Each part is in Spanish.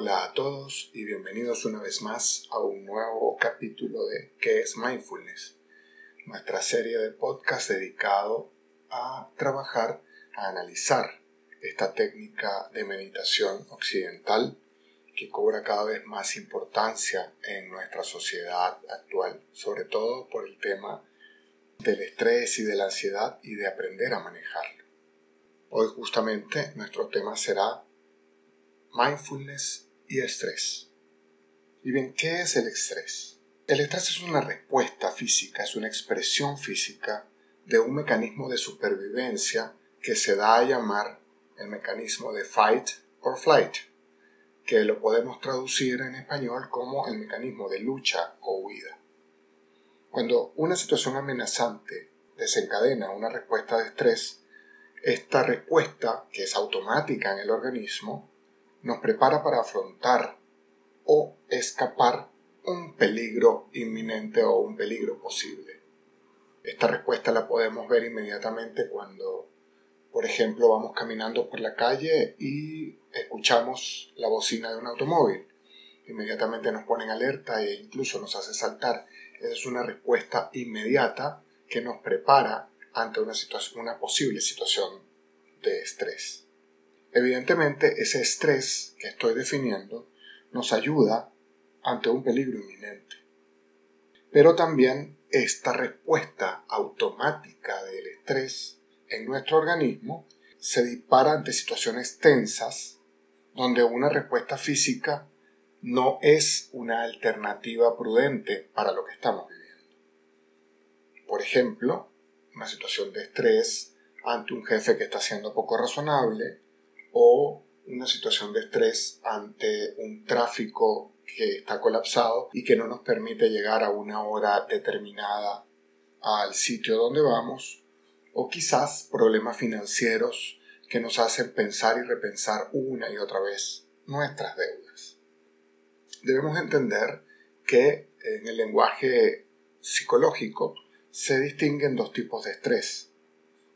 Hola a todos y bienvenidos una vez más a un nuevo capítulo de ¿Qué es Mindfulness? Nuestra serie de podcast dedicado a trabajar, a analizar esta técnica de meditación occidental que cobra cada vez más importancia en nuestra sociedad actual, sobre todo por el tema del estrés y de la ansiedad y de aprender a manejarlo. Hoy justamente nuestro tema será mindfulness y estrés. Y bien, ¿qué es el estrés? El estrés es una respuesta física, es una expresión física de un mecanismo de supervivencia que se da a llamar el mecanismo de fight or flight, que lo podemos traducir en español como el mecanismo de lucha o huida. Cuando una situación amenazante desencadena una respuesta de estrés, esta respuesta, que es automática en el organismo, nos prepara para afrontar o escapar un peligro inminente o un peligro posible. Esta respuesta la podemos ver inmediatamente cuando, por ejemplo, vamos caminando por la calle y escuchamos la bocina de un automóvil. Inmediatamente nos ponen alerta e incluso nos hace saltar. Esa es una respuesta inmediata que nos prepara ante una, una posible situación de estrés. Evidentemente, ese estrés que estoy definiendo nos ayuda ante un peligro inminente. Pero también esta respuesta automática del estrés en nuestro organismo se dispara ante situaciones tensas donde una respuesta física no es una alternativa prudente para lo que estamos viviendo. Por ejemplo, una situación de estrés ante un jefe que está siendo poco razonable o una situación de estrés ante un tráfico que está colapsado y que no nos permite llegar a una hora determinada al sitio donde vamos o quizás problemas financieros que nos hacen pensar y repensar una y otra vez nuestras deudas. Debemos entender que en el lenguaje psicológico se distinguen dos tipos de estrés.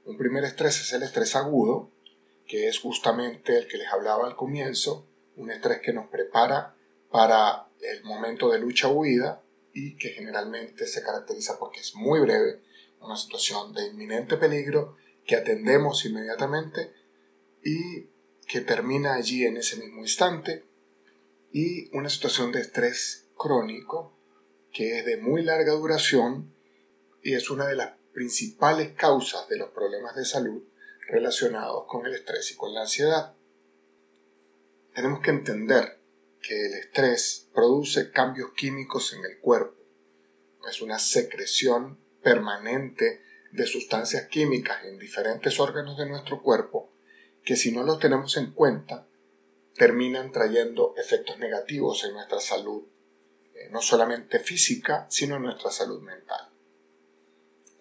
Un primer estrés es el estrés agudo, que es justamente el que les hablaba al comienzo, un estrés que nos prepara para el momento de lucha o huida y que generalmente se caracteriza porque es muy breve, una situación de inminente peligro que atendemos inmediatamente y que termina allí en ese mismo instante, y una situación de estrés crónico que es de muy larga duración y es una de las principales causas de los problemas de salud relacionados con el estrés y con la ansiedad. Tenemos que entender que el estrés produce cambios químicos en el cuerpo. Es una secreción permanente de sustancias químicas en diferentes órganos de nuestro cuerpo que si no los tenemos en cuenta terminan trayendo efectos negativos en nuestra salud, eh, no solamente física, sino en nuestra salud mental.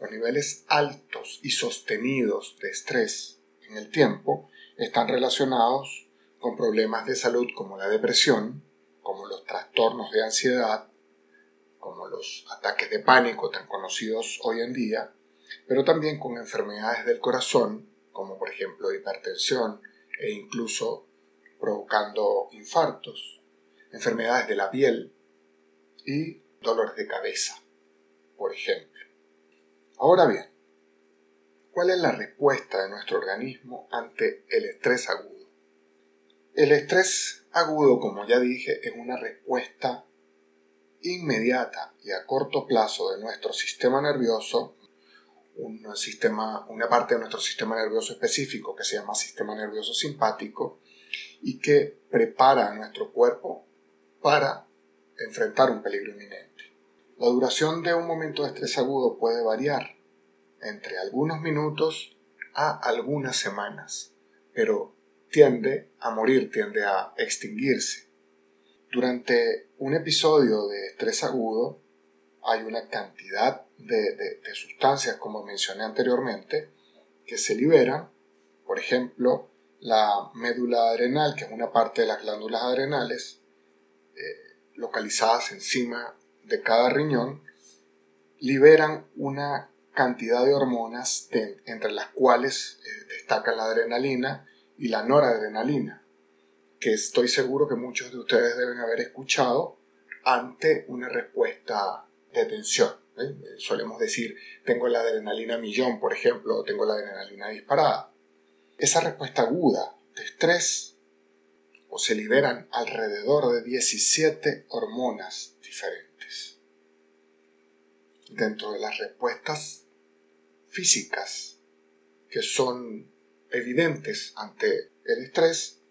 Los niveles altos y sostenidos de estrés en el tiempo están relacionados con problemas de salud como la depresión, como los trastornos de ansiedad, como los ataques de pánico tan conocidos hoy en día, pero también con enfermedades del corazón, como por ejemplo hipertensión e incluso provocando infartos, enfermedades de la piel y dolores de cabeza, por ejemplo. Ahora bien, ¿cuál es la respuesta de nuestro organismo ante el estrés agudo? El estrés agudo, como ya dije, es una respuesta inmediata y a corto plazo de nuestro sistema nervioso, un sistema, una parte de nuestro sistema nervioso específico que se llama sistema nervioso simpático y que prepara a nuestro cuerpo para enfrentar un peligro inminente. La duración de un momento de estrés agudo puede variar entre algunos minutos a algunas semanas, pero tiende a morir, tiende a extinguirse. Durante un episodio de estrés agudo hay una cantidad de, sustancias, como mencioné anteriormente, que se liberan, por ejemplo, la médula adrenal, que es una parte de las glándulas adrenales, eh, localizadas encima de cada riñón liberan una cantidad de hormonas entre las cuales eh, destacan la adrenalina y la noradrenalina. que estoy seguro que muchos de ustedes deben haber escuchado ante una respuesta de tensión. ¿eh? Solemos decir, tengo la adrenalina millón, por ejemplo, o tengo la adrenalina disparada. Esa respuesta aguda de estrés o se liberan alrededor de 17 hormonas diferentes. Dentro de las respuestas físicas que son evidentes ante el estrés,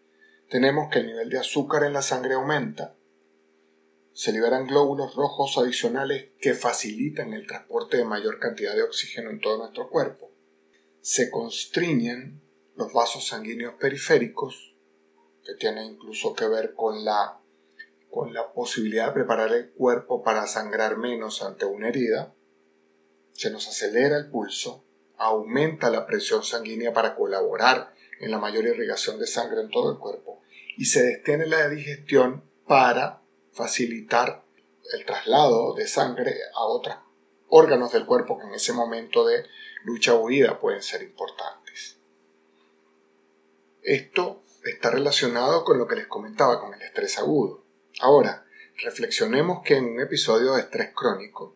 tenemos que el nivel de azúcar en la sangre aumenta, se liberan glóbulos rojos adicionales que facilitan el transporte de mayor cantidad de oxígeno en todo nuestro cuerpo, se constriñen los vasos sanguíneos periféricos, que tiene incluso que ver con la, con la posibilidad de preparar el cuerpo para sangrar menos ante una herida, se nos acelera el pulso, aumenta la presión sanguínea para colaborar en la mayor irrigación de sangre en todo el cuerpo y se detiene la digestión para facilitar el traslado de sangre a otros órganos del cuerpo que en ese momento de lucha o huida pueden ser importantes. Esto está relacionado con lo que les comentaba, con el estrés agudo. Ahora, reflexionemos que en un episodio de estrés crónico,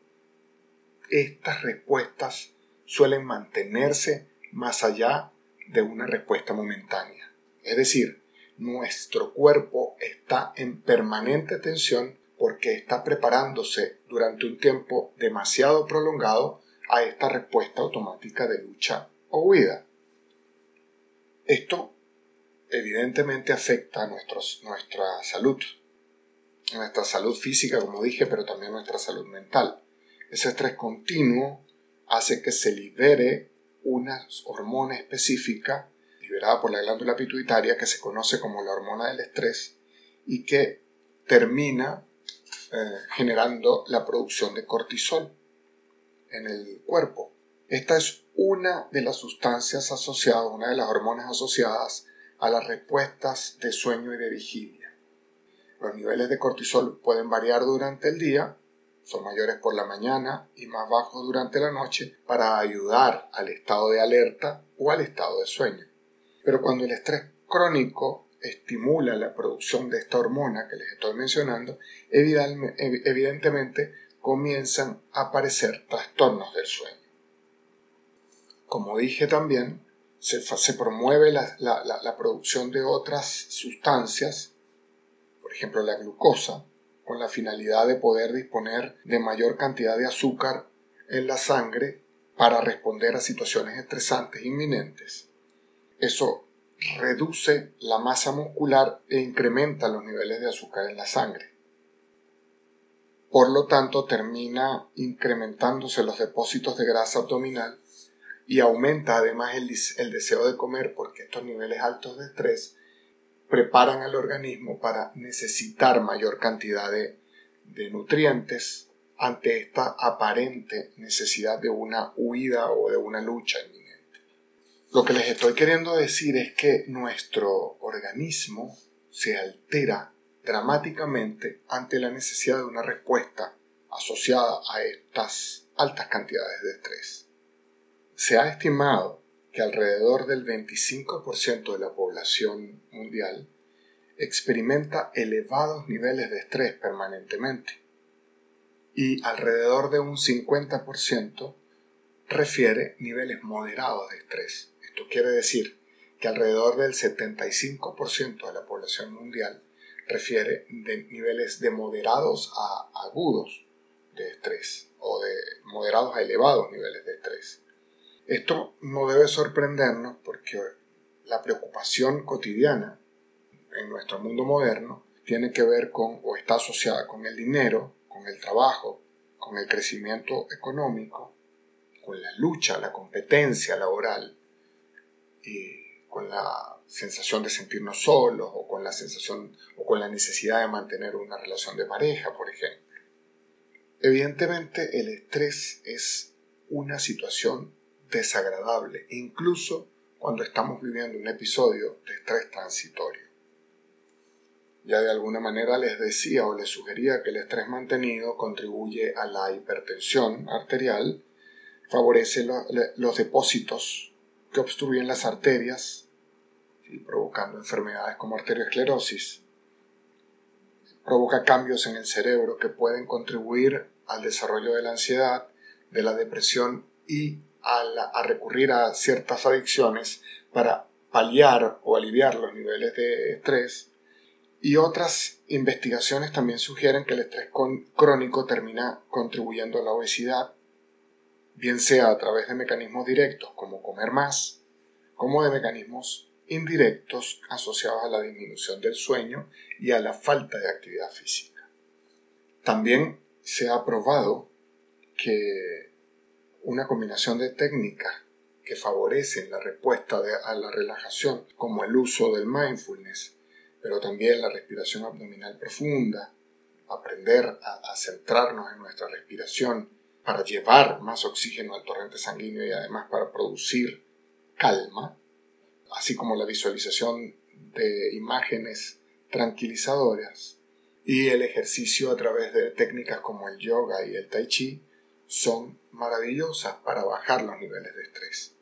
estas respuestas suelen mantenerse más allá de una respuesta momentánea. Es decir, nuestro cuerpo está en permanente tensión porque está preparándose durante un tiempo demasiado prolongado a esta respuesta automática de lucha o huida. Esto evidentemente afecta a nuestra salud, nuestra salud física, como dije, pero también nuestra salud mental. Ese estrés continuo hace que se libere una hormona específica liberada por la glándula pituitaria que se conoce como la hormona del estrés y que termina eh, generando la producción de cortisol en el cuerpo. Esta es una de las sustancias asociadas, una de las hormonas asociadas a las respuestas de sueño y de vigilia. Los niveles de cortisol pueden variar durante el día, son mayores por la mañana y más bajos durante la noche para ayudar al estado de alerta o al estado de sueño. Pero cuando el estrés crónico estimula la producción de esta hormona que les estoy mencionando, evidentemente comienzan a aparecer trastornos del sueño. Como dije también, se, promueve la, producción de otras sustancias, ejemplo la glucosa, con la finalidad de poder disponer de mayor cantidad de azúcar en la sangre para responder a situaciones estresantes inminentes. Eso reduce la masa muscular e incrementa los niveles de azúcar en la sangre. Por lo tanto, termina incrementándose los depósitos de grasa abdominal y aumenta además el, deseo de comer porque estos niveles altos de estrés preparan al organismo para necesitar mayor cantidad de, nutrientes ante esta aparente necesidad de una huida o de una lucha inminente. Lo que les estoy queriendo decir es que nuestro organismo se altera dramáticamente ante la necesidad de una respuesta asociada a estas altas cantidades de estrés. Se ha estimado que alrededor del 25% de la población mundial experimenta elevados niveles de estrés permanentemente y alrededor de un 50% refiere niveles moderados de estrés. Esto quiere decir que alrededor del 75% de la población mundial refiere de niveles de moderados a agudos de estrés o de moderados a elevados niveles de estrés. Esto no debe sorprendernos porque la preocupación cotidiana en nuestro mundo moderno tiene que ver con o está asociada con el dinero, con el trabajo, con el crecimiento económico, con la lucha, la competencia laboral y con la sensación de sentirnos solos o con la sensación o con la necesidad de mantener una relación de pareja, por ejemplo. Evidentemente el estrés es una situación desagradable, incluso cuando estamos viviendo un episodio de estrés transitorio. Ya de alguna manera les decía o les sugería que el estrés mantenido contribuye a la hipertensión arterial, favorece los depósitos que obstruyen las arterias provocando enfermedades como arteriosclerosis. Provoca cambios en el cerebro que pueden contribuir al desarrollo de la ansiedad, de la depresión y a, recurrir a ciertas adicciones para paliar o aliviar los niveles de estrés. Y otras investigaciones también sugieren que el estrés crónico termina contribuyendo a la obesidad, bien sea a través de mecanismos directos como comer más, como de mecanismos indirectos asociados a la disminución del sueño y a la falta de actividad física. También se ha probado que una combinación de técnicas que favorecen la respuesta a la relajación, como el uso del mindfulness, pero también la respiración abdominal profunda, aprender a, centrarnos en nuestra respiración para llevar más oxígeno al torrente sanguíneo y además para producir calma, así como la visualización de imágenes tranquilizadoras y el ejercicio a través de técnicas como el yoga y el tai chi son maravillosas para bajar los niveles de estrés.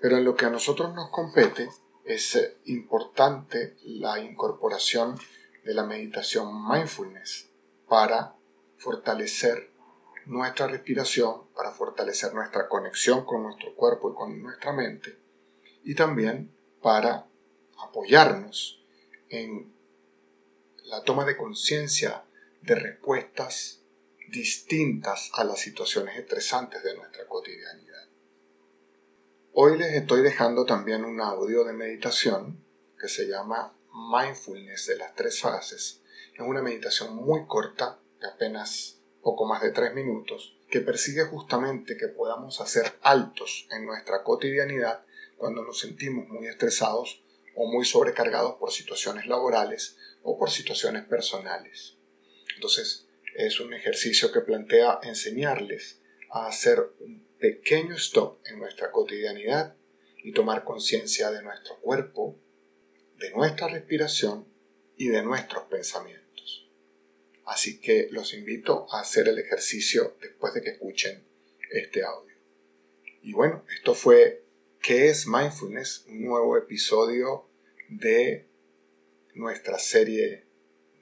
Pero en lo que a nosotros nos compete es eh, importante la incorporación de la meditación mindfulness para fortalecer nuestra respiración, para fortalecer nuestra conexión con nuestro cuerpo y con nuestra mente y también para apoyarnos en la toma de conciencia de respuestas distintas a las situaciones estresantes de nuestra cotidianidad. Hoy les estoy dejando también un audio de meditación que se llama Mindfulness de las tres fases. Es una meditación muy corta, de apenas poco más de tres minutos, que persigue justamente que podamos hacer altos en nuestra cotidianidad cuando nos sentimos muy estresados o muy sobrecargados por situaciones laborales o por situaciones personales. Entonces, es un ejercicio que plantea enseñarles a hacer un pequeño stop en nuestra cotidianidad y tomar conciencia de nuestro cuerpo, de nuestra respiración y de nuestros pensamientos. Así que los invito a hacer el ejercicio después de que escuchen este audio. Y bueno, esto fue ¿Qué es mindfulness? Un nuevo episodio de nuestra serie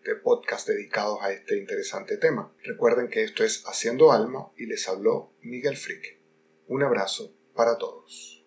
de podcast dedicados a este interesante tema. Recuerden que esto es Haciendo Alma y les habló Miguel Frick. Un abrazo para todos.